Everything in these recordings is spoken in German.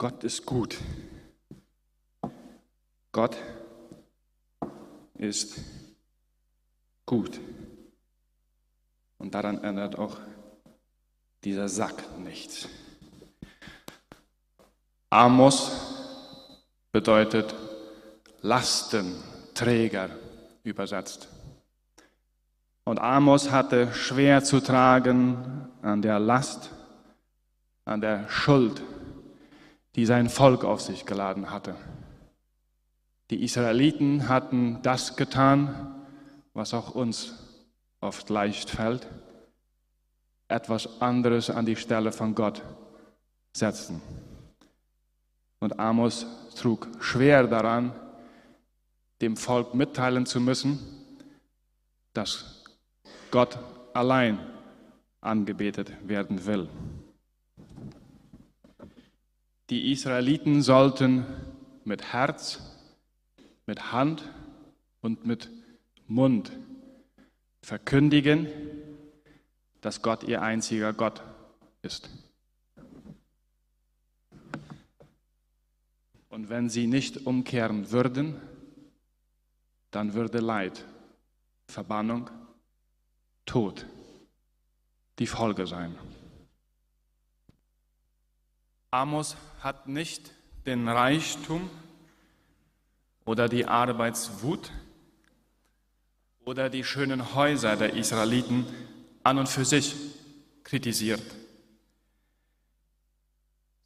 Gott ist gut. Gott ist gut. Und daran ändert auch dieser Sack nichts. Amos bedeutet Lastenträger übersetzt. Und Amos hatte schwer zu tragen an der Last, an der Schuld, die sein Volk auf sich geladen hatte. Die Israeliten hatten das getan, was auch uns oft leicht fällt, etwas anderes an die Stelle von Gott setzen. Und Amos trug schwer daran, dem Volk mitteilen zu müssen, dass Gott allein angebetet werden will. Die Israeliten sollten mit Herz, mit Hand und mit Mund verkündigen, dass Gott ihr einziger Gott ist. Und wenn sie nicht umkehren würden, dann würde Leid, Verbannung, Tod die Folge sein. Amos hat nicht den Reichtum oder die Arbeitswut oder die schönen Häuser der Israeliten an und für sich kritisiert.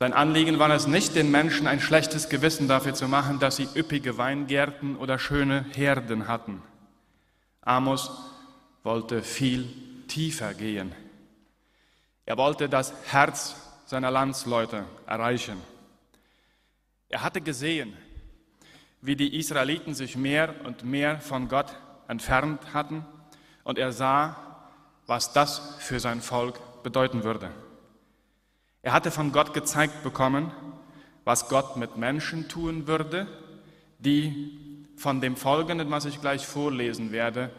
Sein Anliegen war es nicht, den Menschen ein schlechtes Gewissen dafür zu machen, dass sie üppige Weingärten oder schöne Herden hatten. Amos wollte viel tiefer gehen. Er wollte das Herz seiner Landsleute erreichen. Er hatte gesehen, wie die Israeliten sich mehr und mehr von Gott entfernt hatten und er sah, was das für sein Volk bedeuten würde. Er hatte von Gott gezeigt bekommen, was Gott mit Menschen tun würde, die von dem Folgenden, was ich gleich vorlesen werde,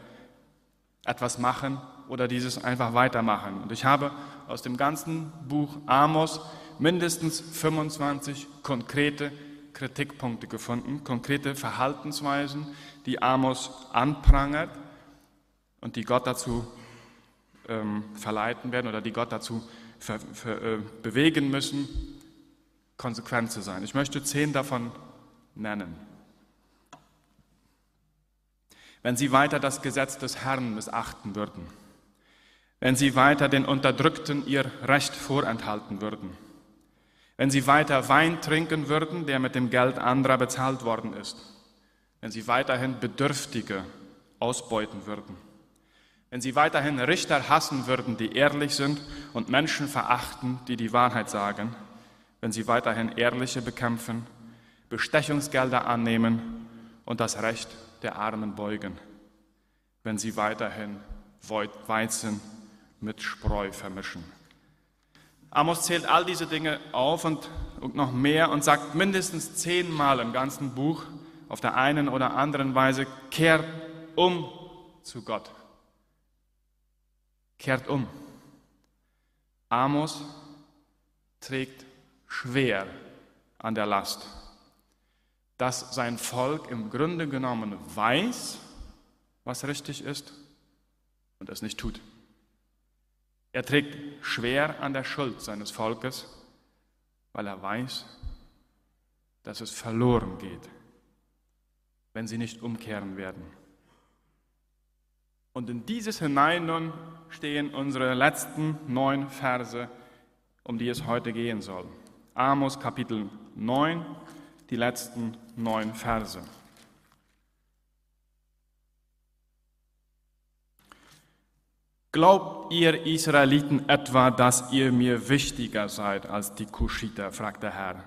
etwas machen oder dieses einfach weitermachen. Und ich habe aus dem ganzen Buch Amos mindestens 25 konkrete Kritikpunkte gefunden, konkrete Verhaltensweisen, die Amos anprangert und die Gott dazu ähm, verleiten werden oder die Gott dazu ver, ver, äh, bewegen müssen, konsequent zu sein. Ich möchte zehn davon nennen. Wenn sie weiter das Gesetz des Herrn missachten würden, wenn sie weiter den Unterdrückten ihr Recht vorenthalten würden, wenn sie weiter Wein trinken würden, der mit dem Geld anderer bezahlt worden ist, wenn sie weiterhin Bedürftige ausbeuten würden, wenn sie weiterhin Richter hassen würden, die ehrlich sind und Menschen verachten, die die Wahrheit sagen, wenn sie weiterhin Ehrliche bekämpfen, Bestechungsgelder annehmen und das Recht der Armen beugen, wenn sie weiterhin Weizen mit Spreu vermischen. Amos zählt all diese Dinge auf und, und noch mehr und sagt mindestens zehnmal im ganzen Buch auf der einen oder anderen Weise, kehrt um zu Gott. Kehrt um. Amos trägt schwer an der Last, dass sein Volk im Grunde genommen weiß, was richtig ist und es nicht tut. Er trägt schwer an der Schuld seines Volkes, weil er weiß, dass es verloren geht, wenn sie nicht umkehren werden. Und in dieses hinein nun stehen unsere letzten neun Verse, um die es heute gehen soll. Amos Kapitel 9, die letzten neun Verse. Glaubt ihr Israeliten etwa, dass ihr mir wichtiger seid als die Kuschiter? fragt der Herr.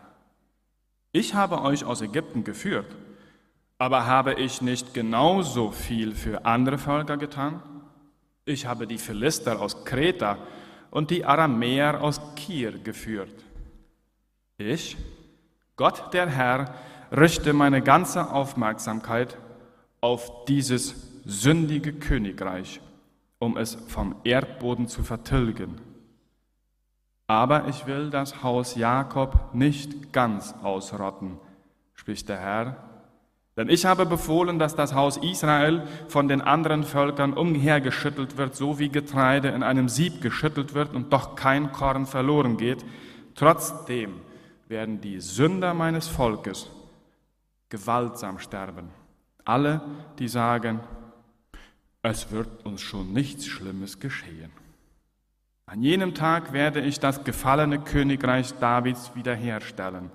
Ich habe euch aus Ägypten geführt, aber habe ich nicht genauso viel für andere Völker getan? Ich habe die Philister aus Kreta und die Aramäer aus Kir geführt. Ich, Gott der Herr, richte meine ganze Aufmerksamkeit auf dieses sündige Königreich um es vom Erdboden zu vertilgen. Aber ich will das Haus Jakob nicht ganz ausrotten, spricht der Herr. Denn ich habe befohlen, dass das Haus Israel von den anderen Völkern umhergeschüttelt wird, so wie Getreide in einem Sieb geschüttelt wird und doch kein Korn verloren geht. Trotzdem werden die Sünder meines Volkes gewaltsam sterben. Alle, die sagen, es wird uns schon nichts Schlimmes geschehen. An jenem Tag werde ich das gefallene Königreich Davids wiederherstellen.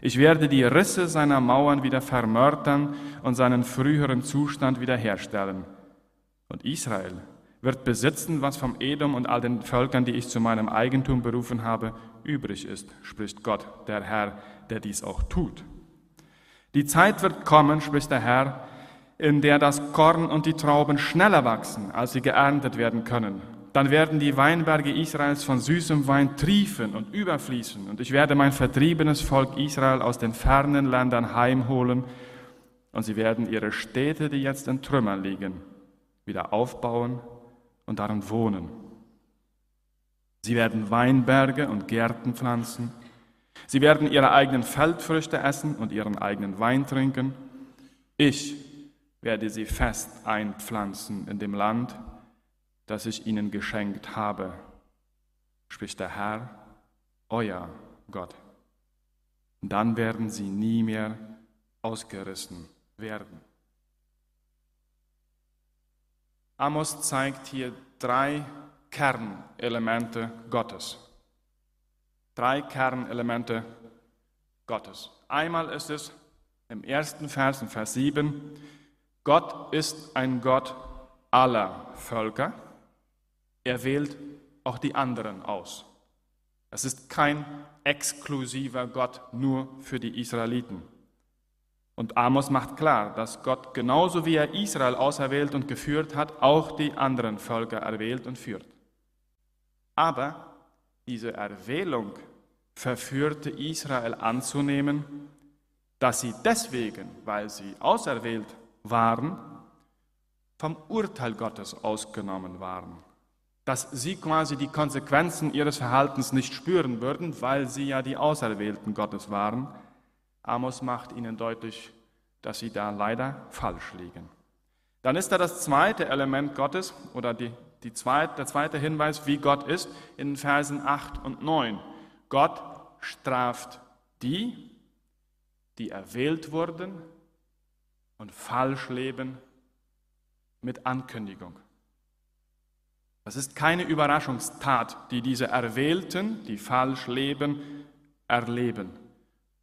Ich werde die Risse seiner Mauern wieder vermörtern und seinen früheren Zustand wiederherstellen. Und Israel wird besitzen, was vom Edom und all den Völkern, die ich zu meinem Eigentum berufen habe, übrig ist, spricht Gott, der Herr, der dies auch tut. Die Zeit wird kommen, spricht der Herr, in der das Korn und die Trauben schneller wachsen, als sie geerntet werden können. Dann werden die Weinberge Israels von süßem Wein triefen und überfließen, und ich werde mein vertriebenes Volk Israel aus den fernen Ländern heimholen, und sie werden ihre Städte, die jetzt in Trümmern liegen, wieder aufbauen und darin wohnen. Sie werden Weinberge und Gärten pflanzen. Sie werden ihre eigenen Feldfrüchte essen und ihren eigenen Wein trinken. Ich werde sie fest einpflanzen in dem Land, das ich ihnen geschenkt habe, spricht der Herr, euer Gott. Dann werden sie nie mehr ausgerissen werden. Amos zeigt hier drei Kernelemente Gottes. Drei Kernelemente Gottes. Einmal ist es im ersten Vers, in Vers 7, Gott ist ein Gott aller Völker. Er wählt auch die anderen aus. Es ist kein exklusiver Gott nur für die Israeliten. Und Amos macht klar, dass Gott genauso wie er Israel auserwählt und geführt hat, auch die anderen Völker erwählt und führt. Aber diese Erwählung verführte Israel anzunehmen, dass sie deswegen, weil sie auserwählt waren, vom Urteil Gottes ausgenommen waren. Dass sie quasi die Konsequenzen ihres Verhaltens nicht spüren würden, weil sie ja die Auserwählten Gottes waren. Amos macht ihnen deutlich, dass sie da leider falsch liegen. Dann ist da das zweite Element Gottes oder die, die zweite, der zweite Hinweis, wie Gott ist, in Versen 8 und 9. Gott straft die, die erwählt wurden, und falsch leben mit Ankündigung. Das ist keine Überraschungstat, die diese Erwählten, die falsch leben, erleben,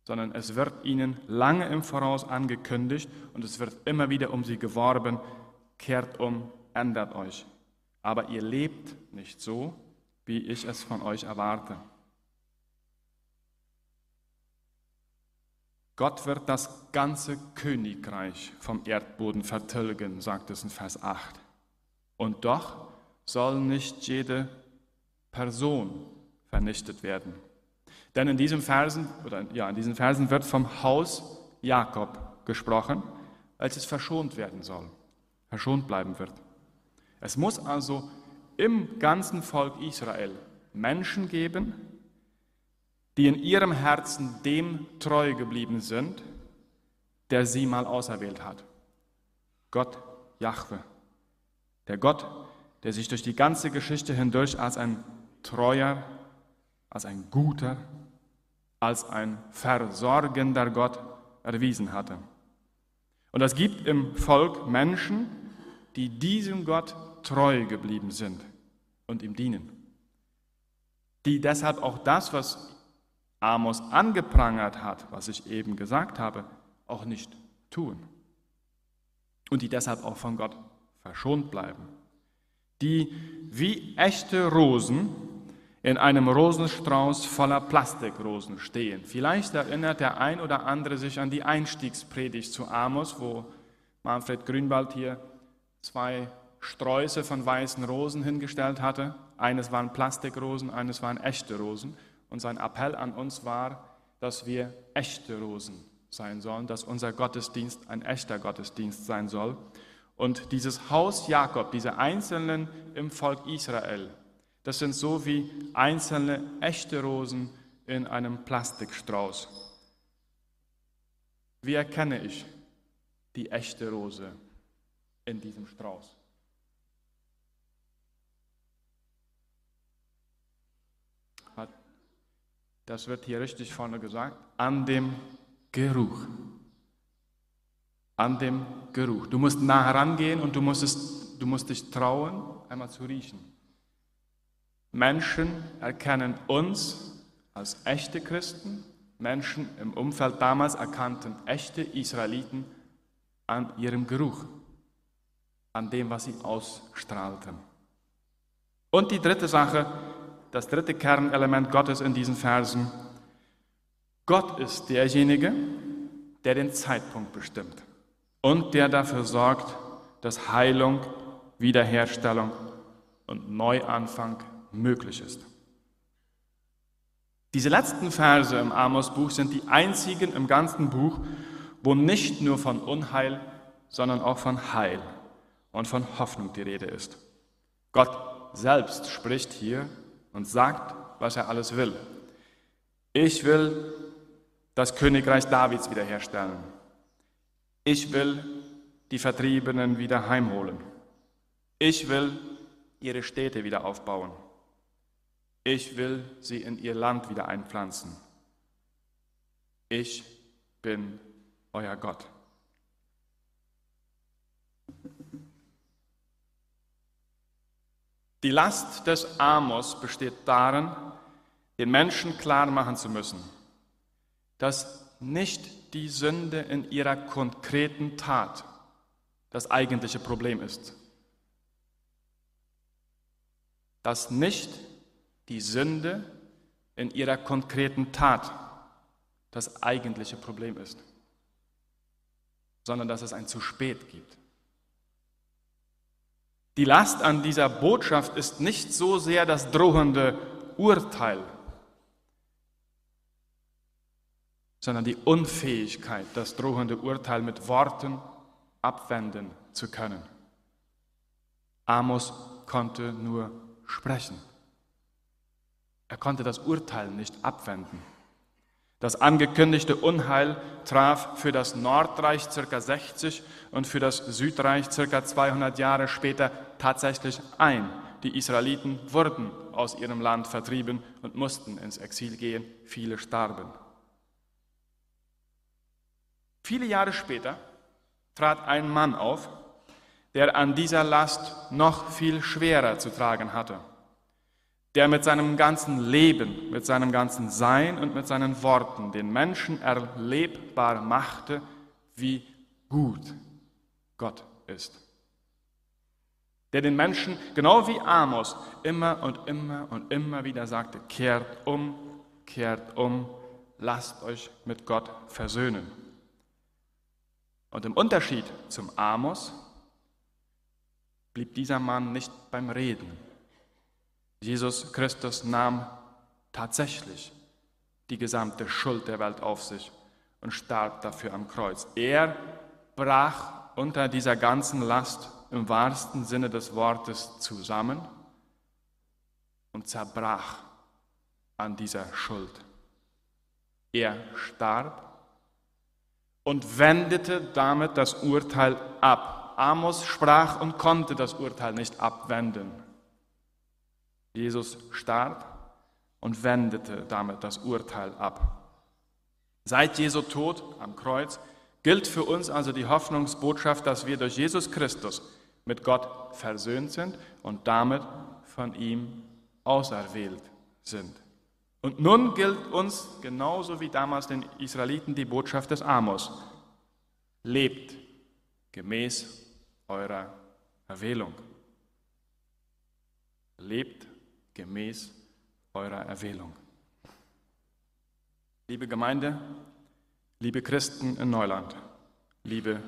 sondern es wird ihnen lange im Voraus angekündigt und es wird immer wieder um sie geworben, kehrt um, ändert euch. Aber ihr lebt nicht so, wie ich es von euch erwarte. Gott wird das ganze Königreich vom Erdboden vertilgen, sagt es in Vers 8. Und doch soll nicht jede Person vernichtet werden. Denn in diesen Versen, oder ja, in diesen Versen wird vom Haus Jakob gesprochen, als es verschont werden soll, verschont bleiben wird. Es muss also im ganzen Volk Israel Menschen geben, die in ihrem Herzen dem treu geblieben sind, der sie mal auserwählt hat. Gott, Jahwe, der Gott, der sich durch die ganze Geschichte hindurch als ein treuer, als ein guter, als ein versorgender Gott erwiesen hatte. Und es gibt im Volk Menschen, die diesem Gott treu geblieben sind und ihm dienen. Die deshalb auch das, was Amos angeprangert hat, was ich eben gesagt habe, auch nicht tun. Und die deshalb auch von Gott verschont bleiben. Die wie echte Rosen in einem Rosenstrauß voller Plastikrosen stehen. Vielleicht erinnert der ein oder andere sich an die Einstiegspredigt zu Amos, wo Manfred Grünwald hier zwei Sträuße von weißen Rosen hingestellt hatte. Eines waren Plastikrosen, eines waren echte Rosen. Und sein Appell an uns war, dass wir echte Rosen sein sollen, dass unser Gottesdienst ein echter Gottesdienst sein soll. Und dieses Haus Jakob, diese Einzelnen im Volk Israel, Das sind so wie einzelne echte Rosen in einem Plastikstrauß. Wie erkenne ich die echte Rose in diesem Strauß? Das wird hier richtig vorne gesagt. An dem Geruch. An dem Geruch. Du musst nah herangehen und du musst, es, du musst dich trauen, einmal zu riechen. Menschen erkennen uns als echte Christen. Menschen im Umfeld damals erkannten echte Israeliten an ihrem Geruch, an dem, was sie ausstrahlten. Und die dritte Sache, das dritte Kernelement Gottes in diesen Versen. Gott ist derjenige, der den Zeitpunkt bestimmt und der dafür sorgt, dass Heilung, Wiederherstellung und Neuanfang möglich ist. Diese letzten Verse im Amos-Buch sind die einzigen im ganzen Buch, wo nicht nur von Unheil, sondern auch von Heil und von Hoffnung die Rede ist. Gott selbst spricht hier und sagt, was er alles will. Ich will das Königreich Davids wiederherstellen. Ich will die Vertriebenen wieder heimholen. Ich will ihre Städte wieder aufbauen. Ich will sie in ihr Land wieder einpflanzen. Ich bin euer Gott. Die Last des Amos besteht darin, den Menschen klar machen zu müssen, dass nicht die Sünde in ihrer konkreten Tat das eigentliche Problem ist. Dass nicht die Sünde in ihrer konkreten Tat das eigentliche Problem ist, sondern dass es ein zu spät gibt. Die Last an dieser Botschaft ist nicht so sehr das drohende Urteil, sondern die Unfähigkeit, das drohende Urteil mit Worten abwenden zu können. Amos konnte nur sprechen. Er konnte das Urteil nicht abwenden. Das angekündigte Unheil traf für das Nordreich circa 60 und für das Südreich circa 200 Jahre später tatsächlich ein. Die Israeliten wurden aus ihrem Land vertrieben und mussten ins Exil gehen. Viele starben. Viele Jahre später trat ein Mann auf, der an dieser Last noch viel schwerer zu tragen hatte der mit seinem ganzen Leben, mit seinem ganzen Sein und mit seinen Worten den Menschen erlebbar machte, wie gut Gott ist. Der den Menschen, genau wie Amos, immer und immer und immer wieder sagte, kehrt um, kehrt um, lasst euch mit Gott versöhnen. Und im Unterschied zum Amos blieb dieser Mann nicht beim Reden, Jesus Christus nahm tatsächlich die gesamte Schuld der Welt auf sich und starb dafür am Kreuz. Er brach unter dieser ganzen Last im wahrsten Sinne des Wortes zusammen und zerbrach an dieser Schuld. Er starb und wendete damit das Urteil ab. Amos sprach und konnte das Urteil nicht abwenden. Jesus starb und wendete damit das Urteil ab. Seit Jesu Tod am Kreuz gilt für uns also die Hoffnungsbotschaft, dass wir durch Jesus Christus mit Gott versöhnt sind und damit von ihm auserwählt sind. Und nun gilt uns genauso wie damals den Israeliten die Botschaft des Amos. Lebt gemäß eurer Erwählung. Lebt gemäß eurer Erwählung. Liebe Gemeinde, liebe Christen in Neuland, liebe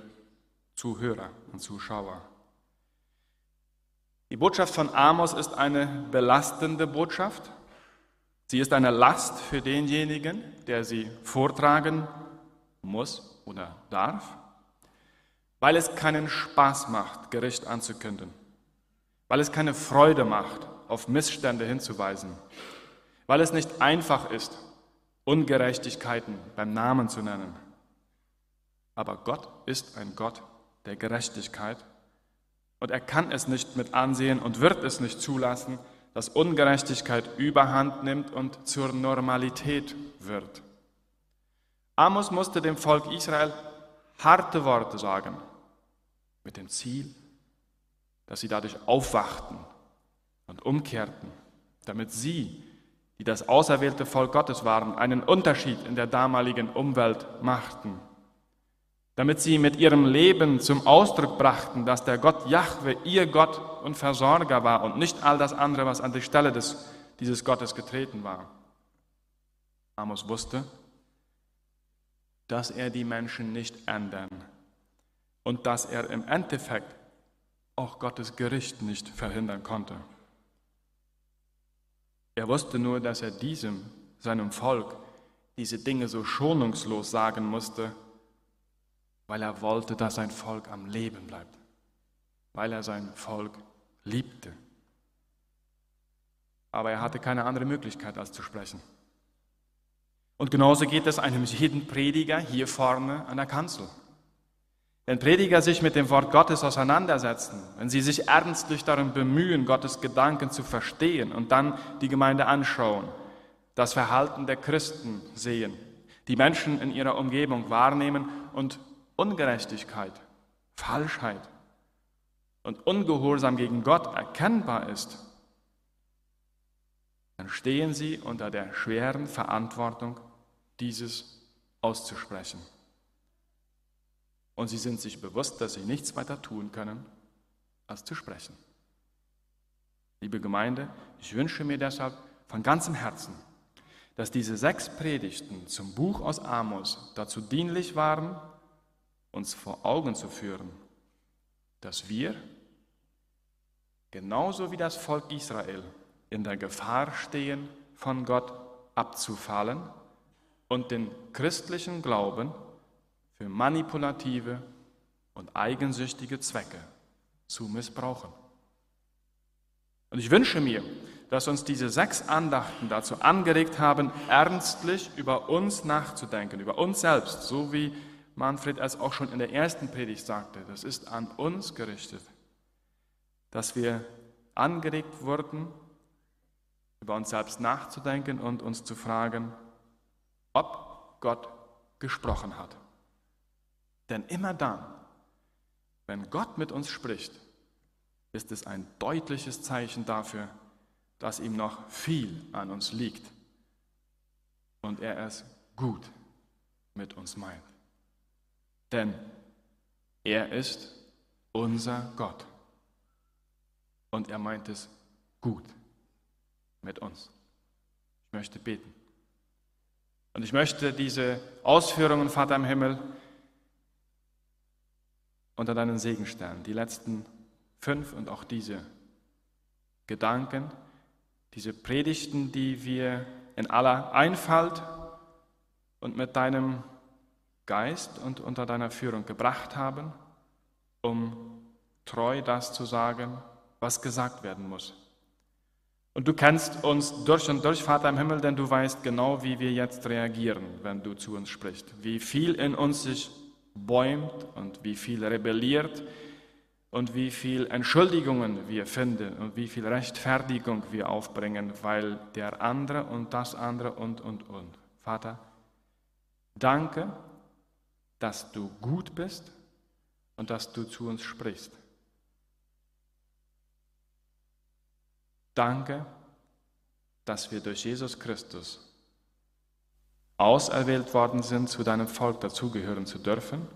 Zuhörer und Zuschauer. Die Botschaft von Amos ist eine belastende Botschaft. Sie ist eine Last für denjenigen, der sie vortragen muss oder darf, weil es keinen Spaß macht, Gericht anzukündigen, weil es keine Freude macht, auf Missstände hinzuweisen, weil es nicht einfach ist, Ungerechtigkeiten beim Namen zu nennen. Aber Gott ist ein Gott der Gerechtigkeit und er kann es nicht mit ansehen und wird es nicht zulassen, dass Ungerechtigkeit überhand nimmt und zur Normalität wird. Amos musste dem Volk Israel harte Worte sagen, mit dem Ziel, dass sie dadurch aufwachten und umkehrten, damit sie, die das auserwählte Volk Gottes waren, einen Unterschied in der damaligen Umwelt machten, damit sie mit ihrem Leben zum Ausdruck brachten, dass der Gott Jahwe ihr Gott und Versorger war und nicht all das andere, was an die Stelle des, dieses Gottes getreten war. Amos wusste, dass er die Menschen nicht ändern und dass er im Endeffekt auch Gottes Gericht nicht verhindern konnte. Er wusste nur, dass er diesem, seinem Volk, diese Dinge so schonungslos sagen musste, weil er wollte, dass sein Volk am Leben bleibt, weil er sein Volk liebte. Aber er hatte keine andere Möglichkeit, als zu sprechen. Und genauso geht es einem jeden Prediger hier vorne an der Kanzel. Wenn Prediger sich mit dem Wort Gottes auseinandersetzen, wenn sie sich ernstlich darum bemühen, Gottes Gedanken zu verstehen und dann die Gemeinde anschauen, das Verhalten der Christen sehen, die Menschen in ihrer Umgebung wahrnehmen und Ungerechtigkeit, Falschheit und Ungehorsam gegen Gott erkennbar ist, dann stehen sie unter der schweren Verantwortung, dieses auszusprechen. Und sie sind sich bewusst, dass sie nichts weiter tun können, als zu sprechen. Liebe Gemeinde, ich wünsche mir deshalb von ganzem Herzen, dass diese sechs Predigten zum Buch aus Amos dazu dienlich waren, uns vor Augen zu führen, dass wir, genauso wie das Volk Israel, in der Gefahr stehen, von Gott abzufallen und den christlichen Glauben für manipulative und eigensüchtige Zwecke zu missbrauchen. Und ich wünsche mir, dass uns diese sechs Andachten dazu angeregt haben, ernstlich über uns nachzudenken, über uns selbst, so wie Manfred es auch schon in der ersten Predigt sagte. Das ist an uns gerichtet, dass wir angeregt wurden, über uns selbst nachzudenken und uns zu fragen, ob Gott gesprochen hat. Denn immer dann, wenn Gott mit uns spricht, ist es ein deutliches Zeichen dafür, dass ihm noch viel an uns liegt und er es gut mit uns meint. Denn er ist unser Gott und er meint es gut mit uns. Ich möchte beten. Und ich möchte diese Ausführungen, Vater im Himmel, unter deinen Segen stellen. Die letzten fünf und auch diese Gedanken, diese Predigten, die wir in aller Einfalt und mit deinem Geist und unter deiner Führung gebracht haben, um treu das zu sagen, was gesagt werden muss. Und du kennst uns durch und durch, Vater im Himmel, denn du weißt genau, wie wir jetzt reagieren, wenn du zu uns sprichst. Wie viel in uns sich bäumt und wie viel rebelliert und wie viel Entschuldigungen wir finden und wie viel Rechtfertigung wir aufbringen, weil der andere und das andere und, und, und. Vater, danke, dass du gut bist und dass du zu uns sprichst. Danke, dass wir durch Jesus Christus auserwählt worden sind, zu deinem Volk dazugehören zu dürfen.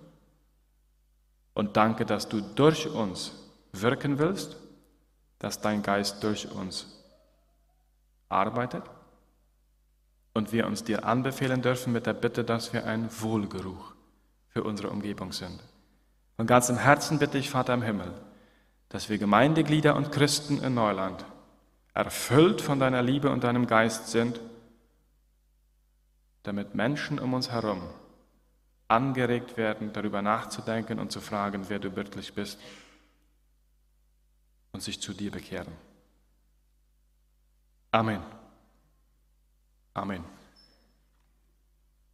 Und danke, dass du durch uns wirken willst, dass dein Geist durch uns arbeitet und wir uns dir anbefehlen dürfen mit der Bitte, dass wir ein Wohlgeruch für unsere Umgebung sind. Von ganzem Herzen bitte ich, Vater im Himmel, dass wir Gemeindeglieder und Christen in Neuland erfüllt von deiner Liebe und deinem Geist sind, damit Menschen um uns herum angeregt werden, darüber nachzudenken und zu fragen, wer du wirklich bist und sich zu dir bekehren. Amen. Amen.